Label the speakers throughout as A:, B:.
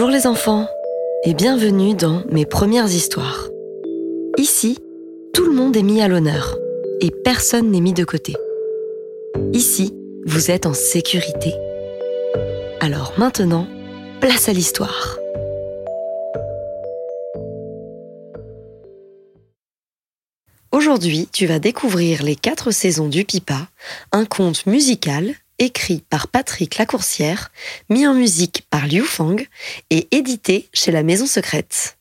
A: Bonjour les enfants et bienvenue dans Mes premières histoires. Ici, tout le monde est mis à l'honneur et personne n'est mis de côté. Ici, vous êtes en sécurité. Alors maintenant, place à l'histoire. Aujourd'hui, tu vas découvrir les quatre saisons du Pipa, un conte musical écrit par Patrick Lacourcière, mis en musique par Liu Fang et édité chez la Maison Secrète.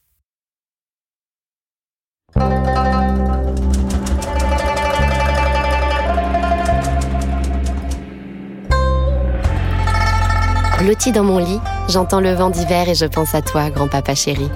B: Blotti dans mon lit, j'entends le vent d'hiver et je pense à toi, grand-papa chéri.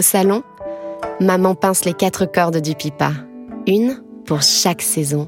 B: Au salon, maman pince les quatre cordes du pipa, une pour chaque saison.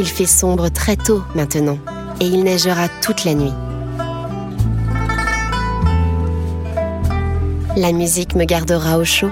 B: Il fait sombre très tôt maintenant et il neigera toute la nuit. La musique me gardera au chaud.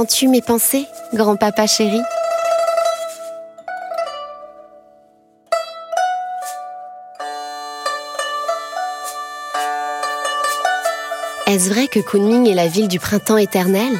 B: Entends-tu mes pensées, grand-papa chéri? Est-ce vrai que Kunming est la ville du printemps éternel?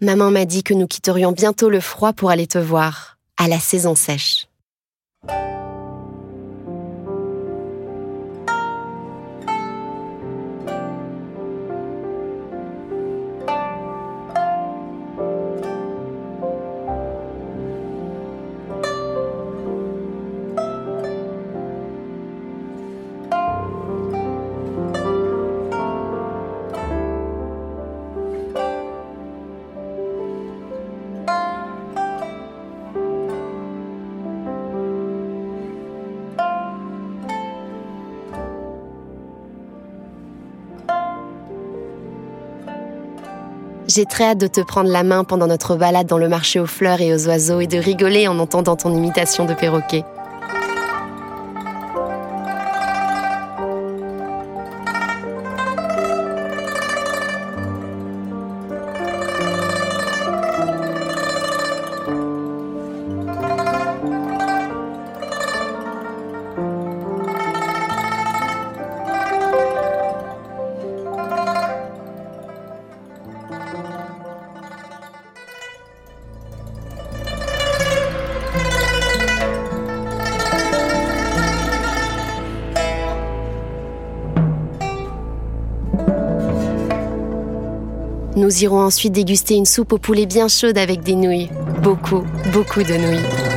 B: Maman m'a dit que nous quitterions bientôt le froid pour aller te voir, à la saison sèche. J'ai très hâte de te prendre la main pendant notre balade dans le marché aux fleurs et aux oiseaux et de rigoler en entendant ton imitation de perroquet. Nous irons ensuite déguster une soupe au poulet bien chaude avec des nouilles. Beaucoup, beaucoup de nouilles.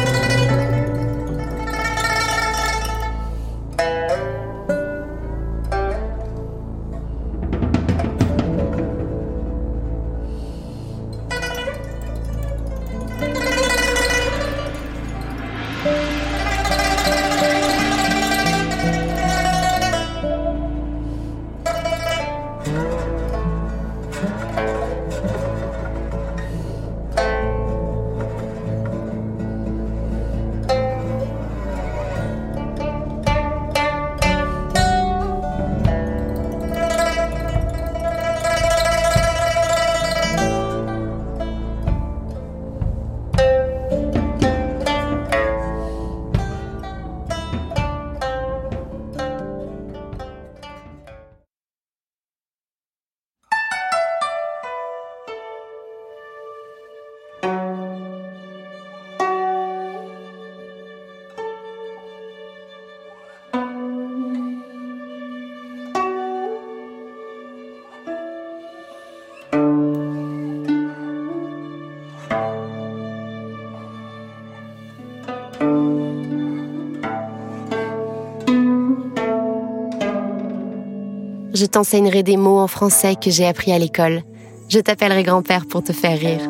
B: Je t'enseignerai des mots en français que j'ai appris à l'école. Je t'appellerai grand-père pour te faire rire.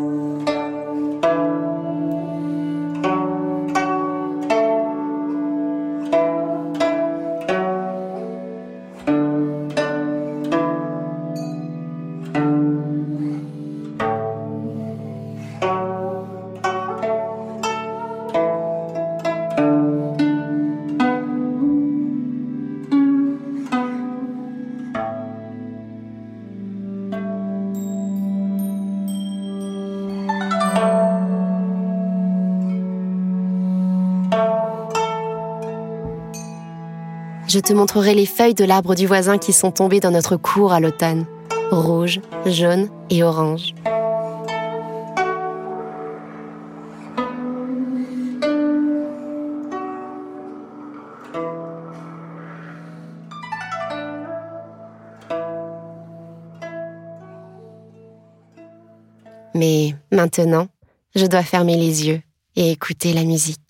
B: Je te montrerai les feuilles de l'arbre du voisin qui sont tombées dans notre cour à l'automne, rouge, jaune et orange. Mais maintenant, je dois fermer les yeux et écouter la musique.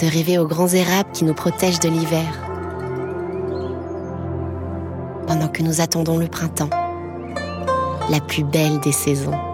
B: De rêver aux grands érables qui nous protègent de l'hiver. Pendant que nous attendons le printemps, la plus belle des saisons.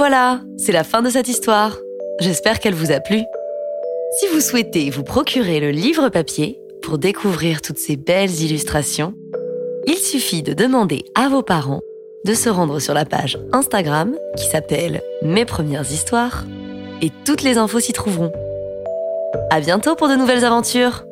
A: Voilà, c'est la fin de cette histoire. J'espère qu'elle vous a plu. Si vous souhaitez vous procurer le livre papier pour découvrir toutes ces belles illustrations, il suffit de demander à vos parents de se rendre sur la page Instagram qui s'appelle Mes premières histoires et toutes les infos s'y trouveront. À bientôt pour de nouvelles aventures!